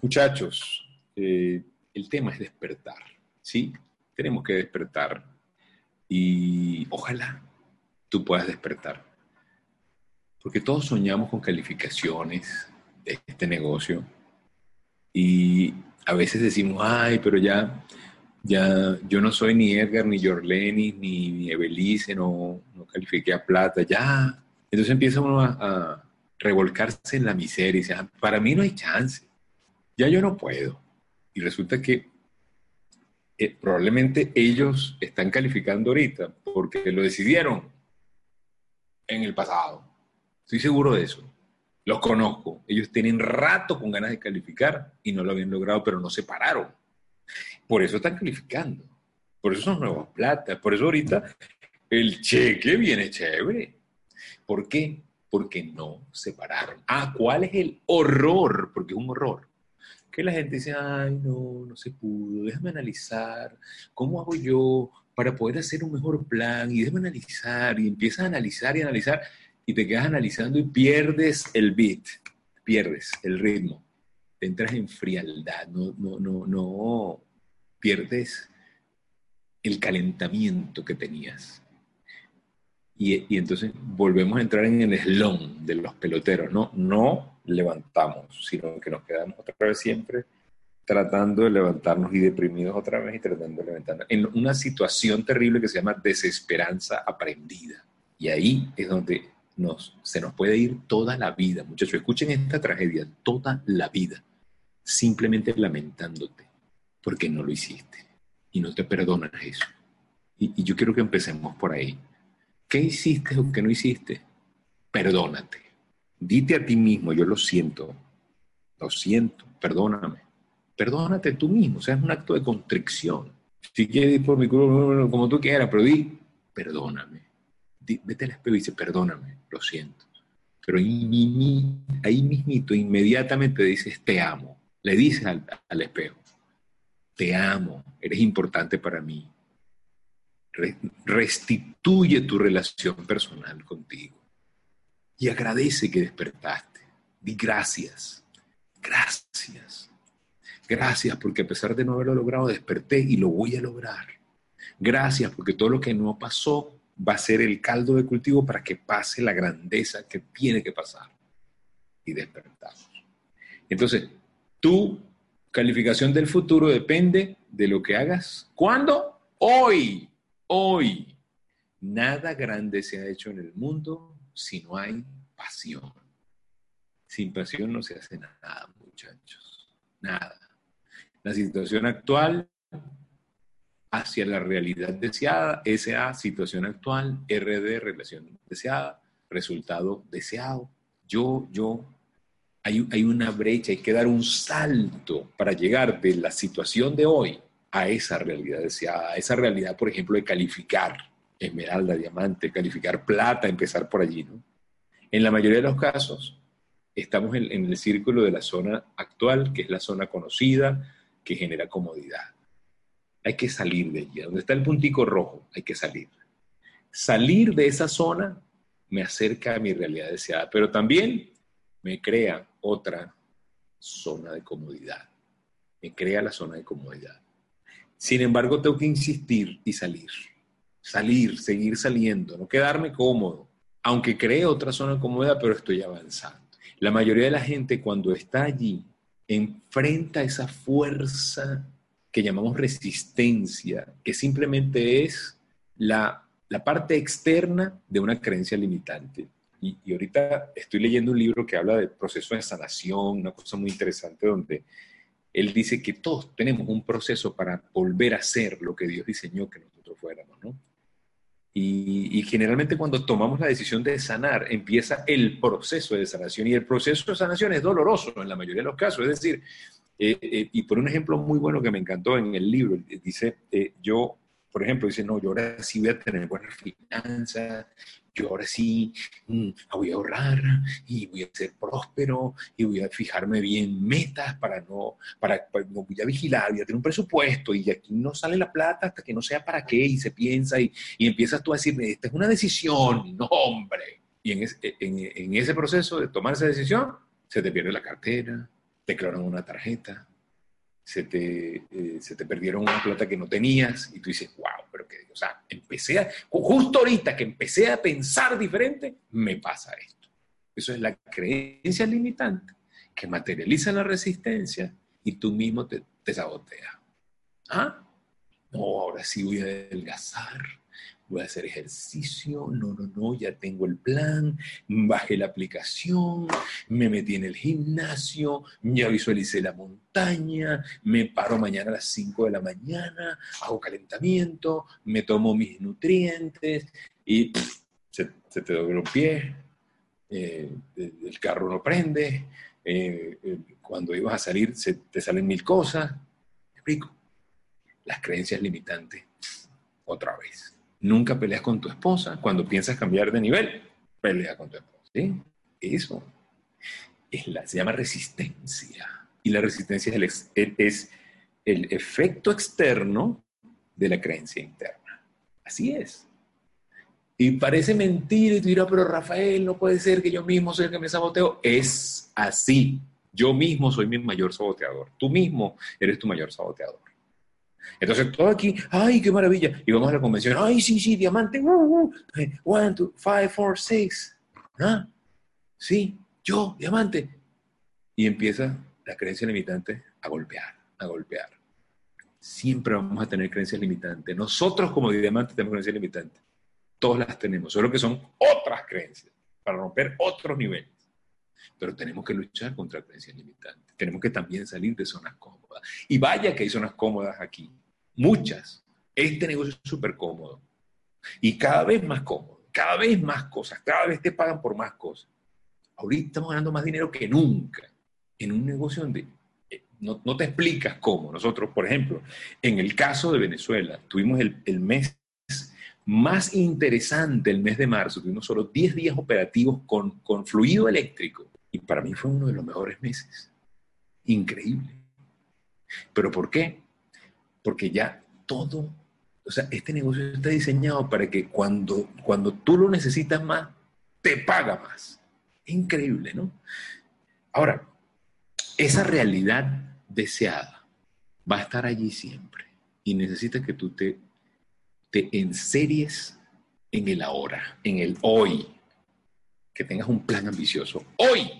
Muchachos, eh, el tema es despertar, ¿sí? Tenemos que despertar y ojalá tú puedas despertar. Porque todos soñamos con calificaciones de este negocio y a veces decimos, ay, pero ya, ya, yo no soy ni Edgar, ni Jorleni, ni, ni Ebelice, no, no califiqué a plata, ya. Entonces empieza uno a, a revolcarse en la miseria y dice, ah, para mí no hay chance ya yo no puedo. Y resulta que eh, probablemente ellos están calificando ahorita porque lo decidieron en el pasado. Estoy seguro de eso. Los conozco. Ellos tienen rato con ganas de calificar y no lo habían logrado, pero no se pararon. Por eso están calificando. Por eso son nuevas plata. Por eso ahorita el cheque viene chévere. ¿Por qué? Porque no se pararon. Ah, ¿cuál es el horror? Porque es un horror que la gente dice, ay, no, no se pudo, déjame analizar, ¿cómo hago yo para poder hacer un mejor plan? Y déjame analizar, y empiezas a analizar y analizar, y te quedas analizando y pierdes el beat, pierdes el ritmo, te entras en frialdad, no, no, no, no, pierdes el calentamiento que tenías. Y, y, entonces volvemos a entrar en el eslón de los peloteros, ¿no? No levantamos, sino que nos quedamos otra vez siempre tratando de levantarnos y deprimidos otra vez y tratando de levantarnos. En una situación terrible que se llama desesperanza aprendida. Y ahí es donde nos, se nos puede ir toda la vida. Muchachos, escuchen esta tragedia, toda la vida, simplemente lamentándote porque no lo hiciste y no te perdonas eso. Y, y yo quiero que empecemos por ahí. ¿Qué hiciste o qué no hiciste? Perdónate Dite a ti mismo, yo lo siento, lo siento, perdóname. Perdónate tú mismo, o sea, es un acto de contrición. Si quieres ir por mi culo, como tú quieras, pero di, perdóname. vete al espejo y dice, perdóname, lo siento. Pero ahí, ahí mismito, inmediatamente dices, te amo. Le dices al espejo, te amo, eres importante para mí. Restituye tu relación personal contigo y agradece que despertaste. Di gracias, gracias, gracias porque a pesar de no haberlo logrado, desperté y lo voy a lograr. Gracias porque todo lo que no pasó va a ser el caldo de cultivo para que pase la grandeza que tiene que pasar. Y despertamos. Entonces, tu calificación del futuro depende de lo que hagas. ¿Cuándo? Hoy, hoy. Nada grande se ha hecho en el mundo si no hay pasión. Sin pasión no se hace nada, muchachos. Nada. La situación actual hacia la realidad deseada, SA, situación actual, RD, relación deseada, resultado deseado. Yo, yo, hay, hay una brecha, hay que dar un salto para llegar de la situación de hoy a esa realidad deseada, a esa realidad, por ejemplo, de calificar esmeralda, diamante, calificar plata, empezar por allí, ¿no? En la mayoría de los casos, estamos en, el círculo de la zona actual, que es la zona conocida, que genera comodidad. Hay que salir de allí, donde está el puntico rojo, hay que salir. Salir de esa zona me acerca a mi realidad deseada, pero también me crea otra zona de comodidad. Me crea la zona de comodidad. Sin embargo, tengo que insistir y salir salir, seguir saliendo, no quedarme cómodo, aunque cree otra zona cómoda, pero estoy avanzando. La mayoría de la gente cuando está allí enfrenta esa fuerza que llamamos resistencia, que simplemente es la, parte externa de una creencia limitante. Y, y, ahorita estoy leyendo un libro que habla del proceso de sanación, una cosa muy interesante donde él dice que todos tenemos un proceso para volver a ser lo que Dios diseñó que nosotros fuéramos, ¿no? Y, generalmente cuando tomamos la decisión de sanar, empieza el proceso de sanación. Y el proceso de sanación es doloroso en la mayoría de los casos. Es decir, eh, eh, y por un ejemplo muy bueno que me encantó en el libro, dice, eh, yo, por ejemplo, dice, no, yo ahora sí voy a tener buenas finanzas, yo ahora sí mm, voy a ahorrar y voy a ser próspero y voy a fijarme bien metas para no, para, no voy a vigilar, voy a tener un presupuesto y aquí no sale la plata hasta que no sea para qué y se piensa y, y empiezas tú a decirme, esta es una decisión, no hombre. Y en, en, en ese proceso de tomar esa decisión, se te pierde la cartera, te clonan una tarjeta, se te, eh, se te perdieron una plata que no tenías y tú dices, wow, pero que, o sea, empecé a, justo ahorita que empecé a pensar diferente, me pasa esto. Eso es la creencia limitante que materializa la resistencia y tú mismo te, te saboteas. ¿Ah? No, ahora sí voy a adelgazar voy a hacer ejercicio, no, no, no, ya tengo el plan, bajé la aplicación, me metí en el gimnasio, ya visualicé la montaña, me paro mañana a las 5 de la mañana, hago calentamiento, me tomo mis nutrientes y se, te doble un pie, eh, el carro no prende, eh, eh, cuando ibas a salir se te salen mil cosas. ¿Me explico? Las creencias limitantes, otra vez. Nunca peleas con tu esposa. Cuando piensas cambiar de nivel, pelea con tu esposa. ¿sí? Eso es la, se llama resistencia. Y la resistencia es el, el efecto externo de la creencia interna. Así es. Y parece mentira y tú dirás, pero Rafael, no puede ser que yo mismo soy el que me saboteo. Es así. Yo mismo soy mi mayor saboteador. Tú mismo eres tu mayor saboteador. Entonces, todo aquí, ¡ay, qué maravilla! Y vamos a la convención, ¡ay, sí, sí, diamante! Uh, uh, one, two, five, four, six. ¿Ah? Sí, yo, diamante. Y empieza la creencia limitante a golpear, a golpear. Siempre vamos a tener creencias limitantes. Nosotros como diamantes tenemos creencias limitantes. Todos las tenemos, solo que son otras creencias para romper otros niveles. Pero tenemos que luchar contra creencias limitantes. Tenemos que también salir de zonas cómodas. Y vaya que hay zonas cómodas aquí muchas. Este negocio es súper cómodo y cada vez más cómodo, cada vez más cosas, cada vez te pagan por más cosas. Ahorita estamos ganando más dinero que nunca en un negocio donde eh, no, te explicas cómo. Nosotros, por ejemplo, en el caso de Venezuela, tuvimos el, el mes más interesante, el mes de marzo, tuvimos solo 10 días operativos con, con fluido eléctrico y para mí fue uno de los mejores meses. Increíble. ¿Pero por qué? porque ya todo, o sea, este negocio está diseñado para que cuando, cuando tú lo necesitas más, te paga más. Increíble, ¿no? Ahora, esa realidad deseada va a estar allí siempre y necesita que tú te, te enseries en el ahora, en el hoy, que tengas un plan ambicioso. Hoy,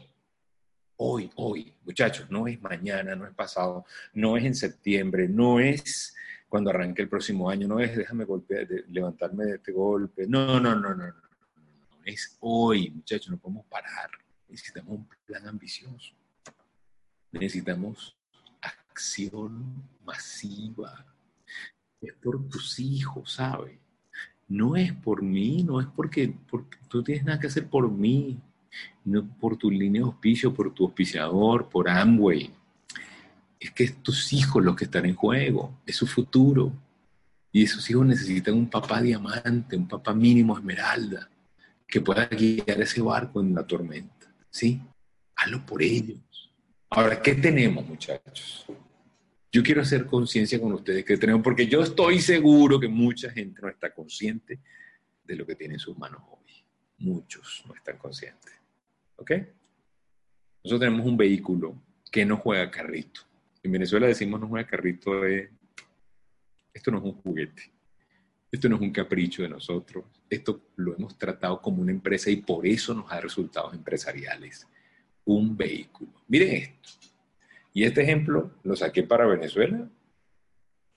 hoy, hoy, muchachos, no es mañana, no es pasado, no es en septiembre, no es cuando arranque el próximo año, no es déjame golpear, levantarme de este golpe, no, no, no, no, no, es hoy, muchachos, no podemos parar, necesitamos un plan ambicioso, necesitamos acción masiva, es por tus hijos, ¿sabes? No es por mí, no es porque, porque tú tienes nada que hacer por mí, no por tu línea de auspicio, por tu auspiciador, por Amway. Es que es tus hijos los que están en juego, es su futuro. Y esos hijos necesitan un papá diamante, un papá mínimo esmeralda, que pueda guiar ese barco en la tormenta. ¿Sí? Hazlo por ellos. Ahora, ¿qué tenemos, muchachos? Yo quiero hacer conciencia con ustedes que tenemos, porque yo estoy seguro que mucha gente no está consciente de lo que tiene en sus manos hoy. Muchos no están conscientes. ¿Ok? Nosotros tenemos un vehículo que no juega carrito. En Venezuela decimos no juega carrito de... Esto no es un juguete. Esto no es un capricho de nosotros. Esto lo hemos tratado como una empresa y por eso nos da resultados empresariales. Un vehículo. Miren esto. Y este ejemplo lo saqué para Venezuela.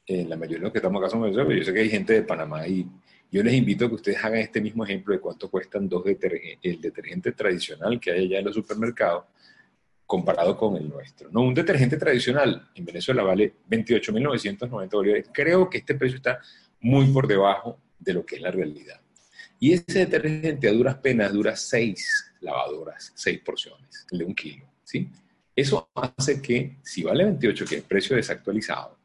En la mayoría de los que estamos acá son Venezuela, yo sé que hay gente de Panamá y yo les invito a que ustedes hagan este mismo ejemplo de cuánto cuestan dos el detergente tradicional que hay allá en los supermercados comparado con el nuestro. No, un detergente tradicional en Venezuela vale 28.990 dólares. Creo que este precio está muy por debajo de lo que es la realidad. Y ese detergente a duras penas dura seis lavadoras, seis porciones, de un kilo, ¿sí? Eso hace que, si vale 28, que es el precio desactualizado,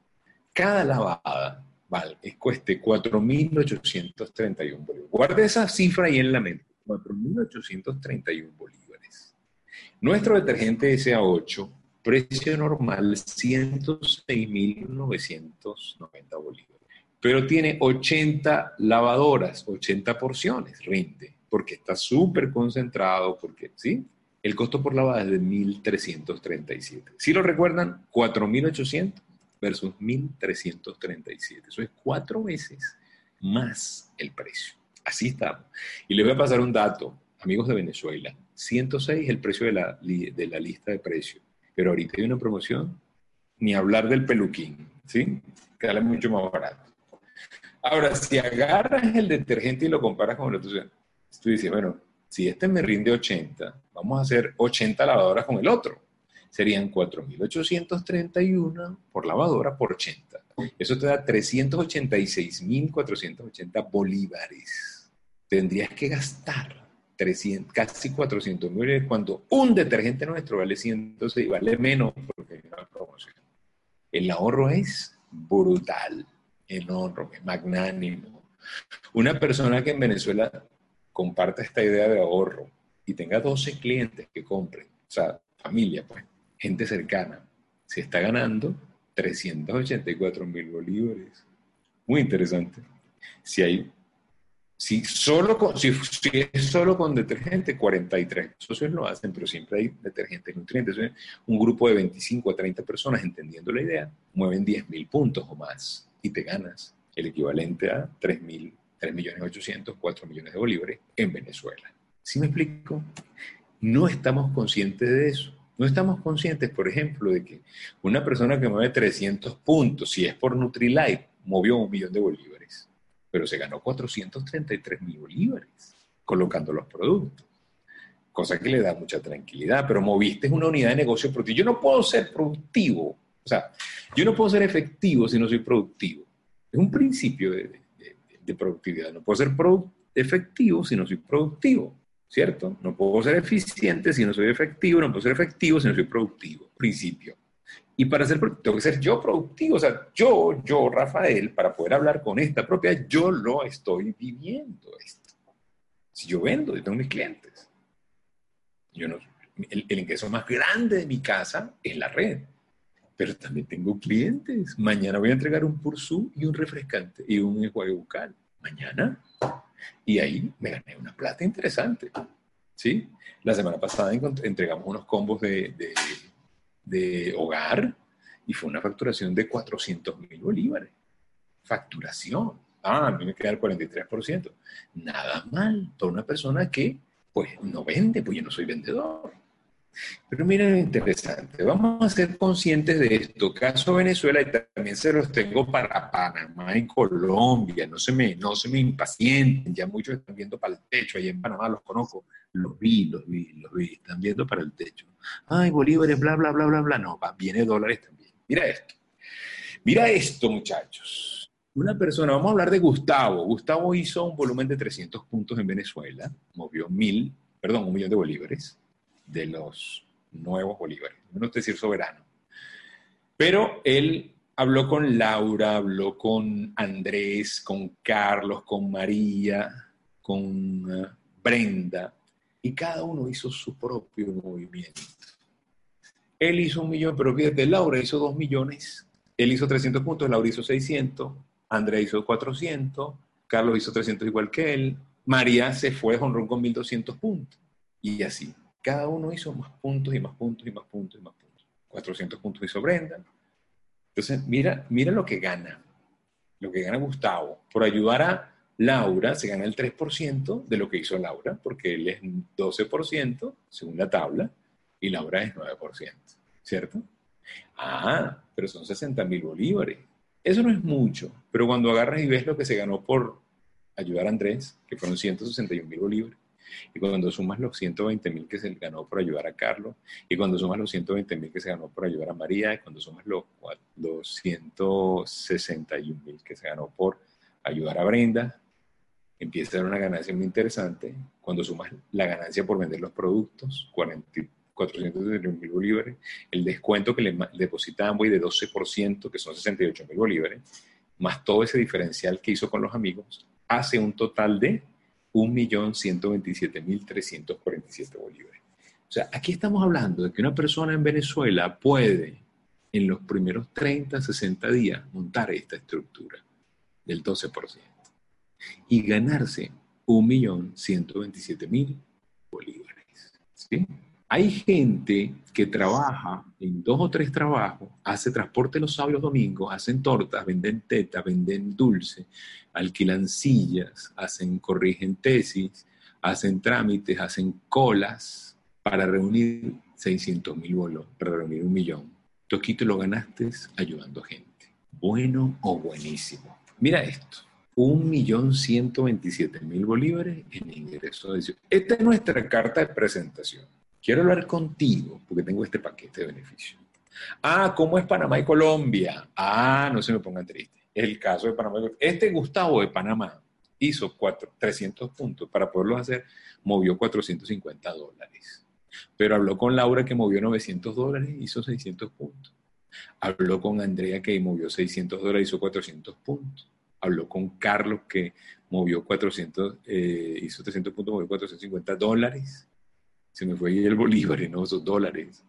cada lavada vale, cueste 4.831 bolívares. Guarde esa cifra ahí en la mente, 4.831 bolívares. Nuestro detergente SA8, precio normal 106.990 bolívares pero tiene 80 lavadoras, 80 porciones, rinde, porque está súper concentrado, porque, ¿sí? El costo por lavada es de 1.337. Si lo recuerdan, 4.800 versus 1.337. Eso es cuatro veces más el precio. Así estamos. Y les voy a pasar un dato, amigos de Venezuela. 106 es el precio de la, de la lista de precios. Pero ahorita hay una promoción, ni hablar del peluquín, ¿sí? Que sale mucho más barato. Ahora, si agarras el detergente y lo comparas con el otro, tú dices, bueno, si este me rinde 80, vamos a hacer 80 lavadoras con el otro. Serían 4.831 por lavadora por 80. Eso te da 386.480 bolívares. Tendrías que gastar 300, casi 400 mil cuando un detergente nuestro vale 106 y vale menos porque promoción. El ahorro es brutal enorme, magnánimo. Una persona que en Venezuela comparta esta idea de ahorro y tenga 12 clientes que compren, o sea, familia, pues, gente cercana, se está ganando 384 mil bolívares. Muy interesante. Si hay, si solo con, si, es solo con detergente, 43 socios lo hacen, pero siempre hay detergentes nutrientes. Un grupo de 25 a 30 personas entendiendo la idea, mueven 10 mil puntos o más y te ganas el equivalente a 3 mil, 3 millones 800, 4 millones de bolívares en Venezuela. ¿Sí me explico? No estamos conscientes de eso. No estamos conscientes, por ejemplo, de que una persona que mueve 300 puntos, si es por Nutrilite, movió un millón de bolívares, pero se ganó 433 mil bolívares colocando los productos. Cosa que le da mucha tranquilidad, pero moviste una unidad de negocio productivo. Yo no puedo ser productivo o sea, yo no puedo ser efectivo si no soy productivo. Es un principio de, productividad. No puedo ser efectivo si no soy productivo, ¿cierto? No puedo ser eficiente si no soy efectivo, no puedo ser efectivo si no soy productivo. Principio. Y para ser productivo, tengo que ser yo productivo. O sea, yo, yo, Rafael, para poder hablar con esta propiedad, yo lo estoy viviendo esto. Si yo vendo, yo tengo mis clientes. Yo no, el, el ingreso más grande de mi casa es la red pero también tengo clientes. Mañana voy a entregar un pursú y un refrescante y un enjuague bucal. Mañana. Y ahí me gané una plata interesante. ¿Sí? La semana pasada entregamos unos combos de, de, hogar y fue una facturación de 400 mil bolívares. Facturación. Ah, a mí me queda el 43%. Nada mal para una persona que pues no vende, pues yo no soy vendedor. Pero miren lo interesante, vamos a ser conscientes de esto. Caso Venezuela y también se los tengo para Panamá y Colombia. No se me, no se me impacienten, ya muchos están viendo para el techo. Allí en Panamá los conozco, los vi, los vi, los vi, están viendo para el techo. Ay, bolívares, bla, bla, bla, bla, bla. No, viene dólares también. Mira esto. Mira esto, muchachos. Una persona, vamos a hablar de Gustavo. Gustavo hizo un volumen de 300 puntos en Venezuela, movió mil, perdón, un millón de bolívares de los nuevos bolívares, no es decir soberano. Pero él habló con Laura, habló con Andrés, con Carlos, con María, con eh, Brenda, y cada uno hizo su propio movimiento. Él hizo un millón, pero fíjate, Laura hizo dos millones, él hizo 300 puntos, Laura hizo 600, Andrés hizo 400, Carlos hizo 300 igual que él, María se fue con, con 1200 puntos, y así. Cada uno hizo más puntos y más puntos y más puntos y más puntos. 400 puntos hizo Brenda. Entonces, mira, mira lo que gana. Lo que gana Gustavo. Por ayudar a Laura, se gana el 3% de lo que hizo Laura, porque él es 12% según la tabla y Laura es 9%. ¿Cierto? Ah, pero son 60 mil bolívares. Eso no es mucho, pero cuando agarras y ves lo que se ganó por ayudar a Andrés, que fueron 161 mil bolívares, y cuando sumas los 120 mil que se ganó por ayudar a Carlos, y cuando sumas los 120 mil que se ganó por ayudar a María, y cuando sumas los, los 161 mil que se ganó por ayudar a Brenda, empieza a dar una ganancia muy interesante. Cuando sumas la ganancia por vender los productos, 431 mil bolívares, el descuento que le deposita Amway de 12%, que son 68 mil bolívares, más todo ese diferencial que hizo con los amigos, hace un total de 1.127.347 bolívares. O sea, aquí estamos hablando de que una persona en Venezuela puede, en los primeros 30, 60 días, montar esta estructura del 12% y ganarse 1.127.000 bolívares. ¿sí? Hay gente que trabaja en dos o tres trabajos, hace transporte los sábados domingos, hacen tortas, venden tetas, venden dulce, alquilan sillas, hacen, corrigen tesis, hacen trámites, hacen colas para reunir 600 mil bolos, para reunir un millón. Te lo ganaste ayudando a gente. Bueno o buenísimo. Mira esto. Un millón ciento veintisiete mil bolívares en ingreso de Esta es nuestra carta de presentación. Quiero hablar contigo porque tengo este paquete de beneficios. Ah, ¿cómo es Panamá y Colombia? Ah, no se me pongan triste. El caso de Panamá y. Este Gustavo de Panamá hizo cuatro, 300 puntos. Para poderlo hacer, movió 450 dólares. Pero habló con Laura que movió 900 dólares, hizo 600 puntos. Habló con Andrea que movió 600 dólares, hizo 400 puntos. Habló con Carlos que movió 400, eh, hizo 300 puntos, movió 450 dólares se me fue el bolívar, ¿no? Esos dólares.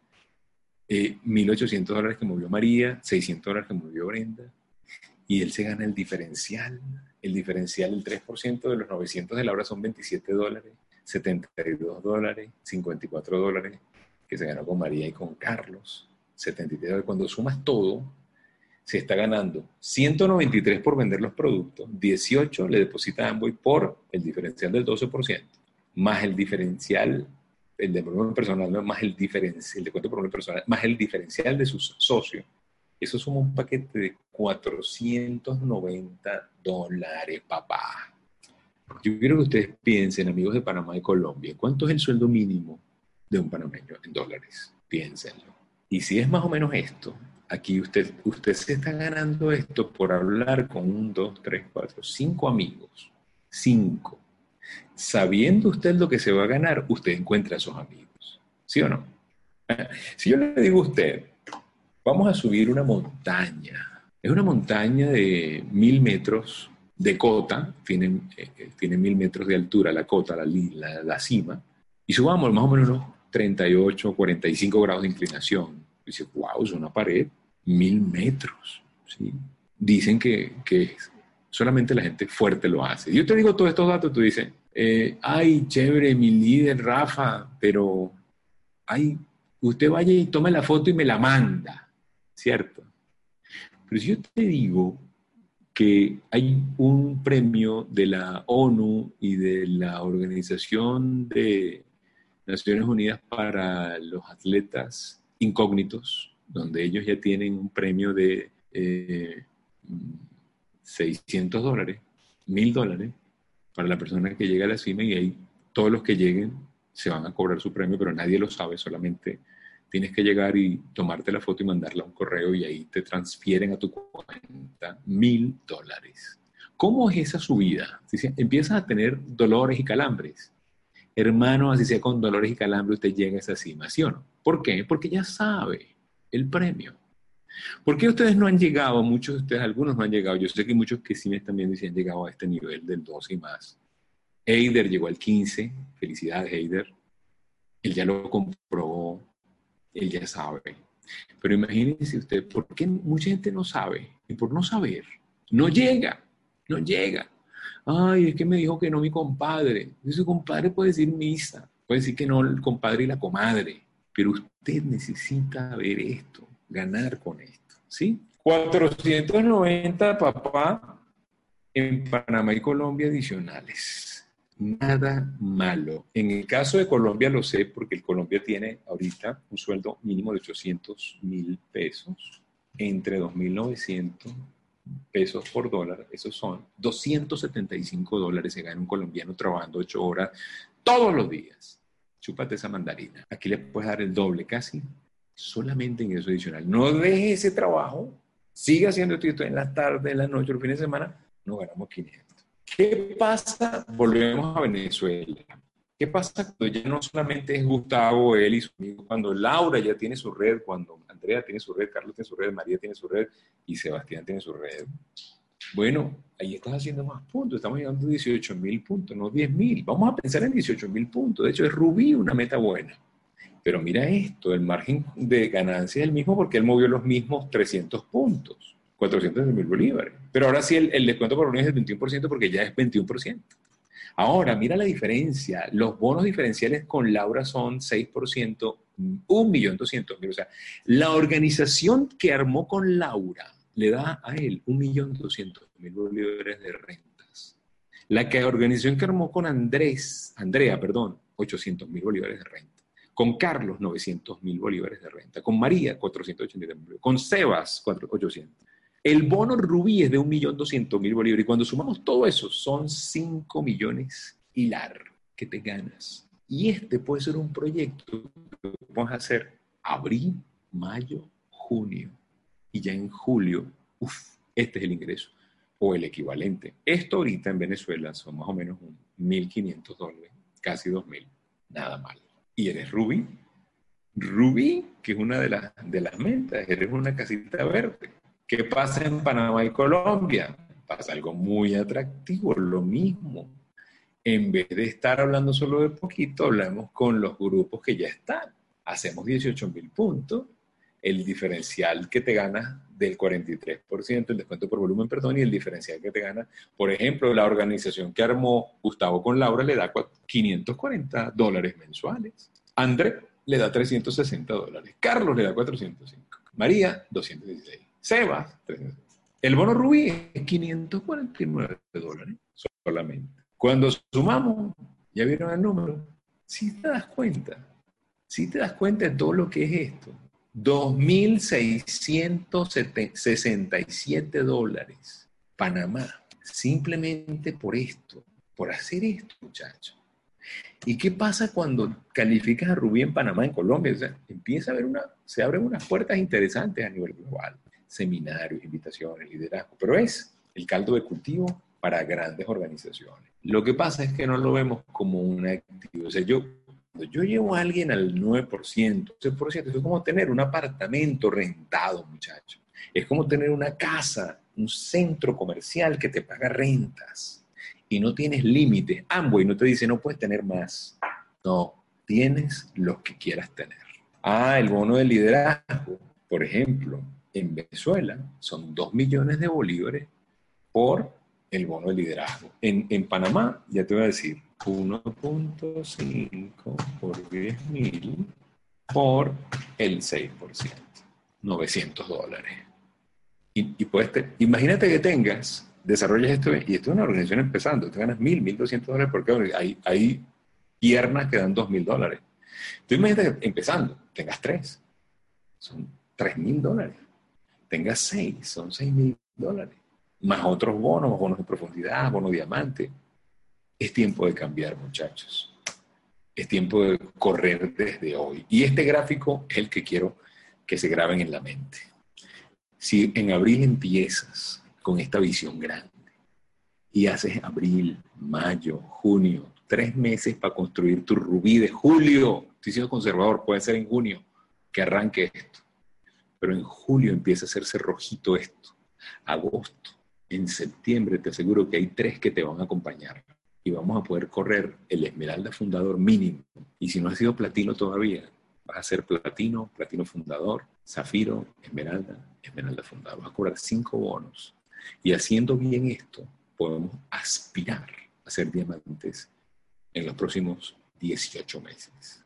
1.800 eh, dólares que movió María, 600 dólares que movió Brenda, y él se gana el diferencial. El diferencial, el 3% de los 900 de la hora son 27 dólares, 72 dólares, 54 dólares, que se ganó con María y con Carlos, 73 dólares. Cuando sumas todo, se está ganando 193 por vender los productos, 18 le deposita a Amboy por el diferencial del 12%, más el diferencial el de volumen personal más el diferencial, el de cuento personal, más el diferencial de sus socios. Eso suma un paquete de 490 dólares, papá. Yo quiero que ustedes piensen, amigos de Panamá y Colombia, ¿cuánto es el sueldo mínimo de un panameño en dólares? Piénsenlo. Y si es más o menos esto, aquí usted, usted se está ganando esto por hablar con un, dos, tres, cuatro, cinco amigos. Cinco sabiendo usted lo que se va a ganar, usted encuentra a sus amigos. ¿Sí o no? Si yo le digo a usted, vamos a subir una montaña, es una montaña de mil metros de cota, tiene, eh, tiene mil metros de altura la cota, la, la, cima, y subamos más o menos unos 38, 45 grados de inclinación. Dice, wow, es una pared, mil metros. Dicen que, que solamente la gente fuerte lo hace. Yo te digo todos estos datos, tú dices, eh, ay, chévere, mi líder, Rafa, pero, ay, usted vaya y tome la foto y me la manda, ¿cierto? Pero si yo te digo que hay un premio de la ONU y de la Organización de Naciones Unidas para los atletas incógnitos, donde ellos ya tienen un premio de 600 eh, dólares, 1000 dólares, para la persona que llega a la cima y ahí todos los que lleguen se van a cobrar su premio, pero nadie lo sabe, solamente tienes que llegar y tomarte la foto y mandarla a un correo y ahí te transfieren a tu cuenta mil dólares. ¿Cómo es esa subida? Si empiezas a tener dolores y calambres. Hermano, así sea con dolores y calambres, usted llega a esa cima, ¿sí o no? ¿Por qué? Porque ya sabe el premio. ¿Por qué ustedes no han llegado? Muchos de ustedes, algunos no han llegado. Yo sé que muchos que sí me están viendo y han llegado a este nivel del 12 y más. Eider llegó al 15. Felicidades, Eider. Él ya lo comprobó. Él ya sabe. Pero imagínense usted, ¿por qué mucha gente no sabe? Y por no saber, no llega. No llega. Ay, es que me dijo que no mi compadre. Su compadre puede decir misa. Puede decir que no el compadre y la comadre. Pero usted necesita ver esto ganar con esto, ¿sí? 490, papá, en Panamá y Colombia adicionales. Nada malo. En el caso de Colombia lo sé porque el Colombia tiene ahorita un sueldo mínimo de 800 mil pesos, entre 2.900 pesos por dólar, esos son 275 dólares se gana un colombiano trabajando 8 horas todos los días. Chúpate esa mandarina. Aquí le puedes dar el doble casi solamente ingreso adicional. No deje ese trabajo, siga haciendo esto en la tarde, en la noche, los fines de semana, no ganamos 500. ¿Qué pasa? Volvemos a Venezuela. ¿Qué pasa cuando ya no solamente es Gustavo, él y su amigo, cuando Laura ya tiene su red, cuando Andrea tiene su red, Carlos tiene su red, María tiene su red y Sebastián tiene su red? Bueno, ahí estás haciendo más puntos, estamos llegando a 18 mil puntos, no 10 mil. Vamos a pensar en 18 mil puntos. De hecho, es Rubí una meta buena. Pero mira esto, el margen de ganancia es el mismo porque él movió los mismos 300 puntos, 400 mil bolívares. Pero ahora sí el, descuento por unidad es del 21% porque ya es 21%. Ahora, mira la diferencia. Los bonos diferenciales con Laura son 6%, 1.200.000. O sea, la organización que armó con Laura le da a él 1.200.000 bolívares de rentas. La que organización que armó con Andrés, Andrea, perdón, 800.000 bolívares de renta. Con Carlos, 900.000 bolívares de renta. Con María, 480.000 Con Sebas, 800. El bono rubí es de 1.200.000 bolívares. Y cuando sumamos todo eso, son 5 millones y lar que te ganas. Y este puede ser un proyecto que vamos a hacer abril, mayo, junio y ya en julio, uff, este es el ingreso o el equivalente. Esto ahorita en Venezuela son más o menos 1.500 dólares, casi 2.000, nada mal. Y eres Rubí, Rubí, que es una de, las de las mentas, eres una casita verde. ¿Qué pasa en Panamá y Colombia? Pasa algo muy atractivo, lo mismo. En vez de estar hablando solo de poquito, hablamos con los grupos que ya están. Hacemos 18 mil puntos el diferencial que te gana del 43%, el descuento por volumen, perdón, y el diferencial que te gana. Por ejemplo, la organización que armó Gustavo con Laura le da 540 dólares mensuales. André le da 360 dólares. Carlos le da 405. María, 216. Sebas, 360. El bono rubí es 549 dólares solamente. Cuando sumamos, ya vieron el número, si te das cuenta, si te das cuenta de todo lo que es esto, 2.667 dólares. Panamá, simplemente por esto, por hacer esto, muchachos. ¿Y qué pasa cuando calificas a Rubí en Panamá, en Colombia? Empieza a haber una, se abren unas puertas interesantes a nivel global. Seminarios, invitaciones, liderazgo. Pero es el caldo de cultivo para grandes organizaciones. Lo que pasa es que no lo vemos como un activo. O sea, yo yo llevo a alguien al 9%, 11%, es como tener un apartamento rentado, muchachos. Es como tener una casa, un centro comercial que te paga rentas y no tienes límites. y no te dice no puedes tener más. No, tienes lo que quieras tener. Ah, el bono de liderazgo, por ejemplo, en Venezuela son 2 millones de bolívares por el bono de liderazgo. En Panamá, ya te voy a decir, 1.5 por 10.000 por el 6%, 900 dólares. Y, puedes imagínate que tengas, desarrollas esto, y esto es una organización empezando, te ganas 1.000, 1.200 dólares porque hay, piernas que dan 2.000 dólares. Tú imagínate que empezando, tengas 3, son 3.000 dólares. Tengas 6, son 6.000 dólares. Más otros bonos, bonos de profundidad, bono diamante es tiempo de cambiar, muchachos. Es tiempo de correr desde hoy. Y este gráfico es el que quiero que se graben en la mente. Si en abril empiezas con esta visión grande y haces abril, mayo, junio, tres meses para construir tu rubí de julio, estoy siendo conservador, puede ser en junio que arranque esto, pero en julio empieza a hacerse rojito esto, agosto, en septiembre te aseguro que hay tres que te van a acompañar y vamos a poder correr el Esmeralda Fundador mínimo. Y si no has sido platino todavía, vas a ser platino, platino fundador, zafiro, esmeralda, esmeralda fundador. Vas a cobrar cinco bonos. Y haciendo bien esto, podemos aspirar a ser diamantes en los próximos 18 meses.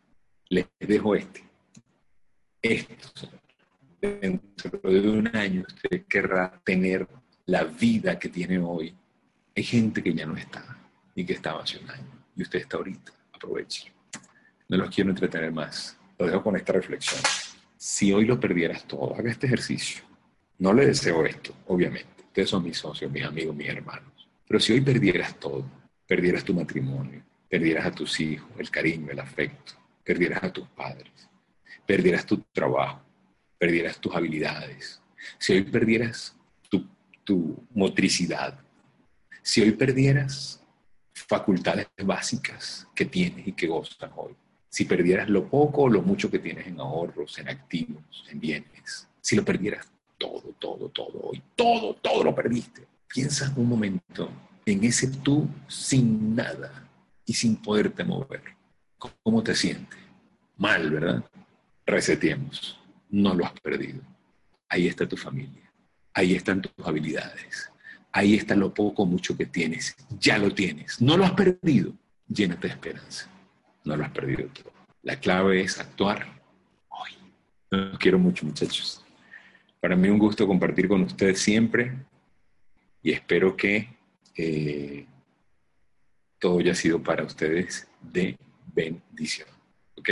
Les dejo este. Esto, dentro de un año, usted querrá tener la vida que tiene hoy. Hay gente que ya no está y que estaba hace un año. Y usted está ahorita. Aproveche. No los quiero entretener más. Lo dejo con esta reflexión. Si hoy lo perdieras todo, haga este ejercicio. No le deseo esto, obviamente. Ustedes son mis socios, mis amigos, mis hermanos. Pero si hoy perdieras todo, perdieras tu matrimonio, perdieras a tus hijos, el cariño, el afecto, perdieras a tus padres, perdieras tu trabajo, perdieras tus habilidades, si hoy perdieras tu, tu motricidad, Si hoy perdieras facultades básicas que tienes y que gozas hoy, si perdieras lo poco o lo mucho que tienes en ahorros, en activos, en bienes, si lo perdieras todo, todo, todo hoy, todo, todo lo perdiste, piensa un momento en ese tú sin nada y sin poderte mover. ¿Cómo te sientes? Mal, ¿verdad? Reseteemos. No lo has perdido. Ahí está tu familia. Ahí están tus habilidades. Ahí está lo poco o mucho que tienes. Ya lo tienes. No lo has perdido. Llénate de esperanza. No lo has perdido todo. La clave es actuar hoy. Los quiero mucho, muchachos. Para mí un gusto compartir con ustedes siempre y espero que eh, todo haya sido para ustedes de bendición. ¿Ok?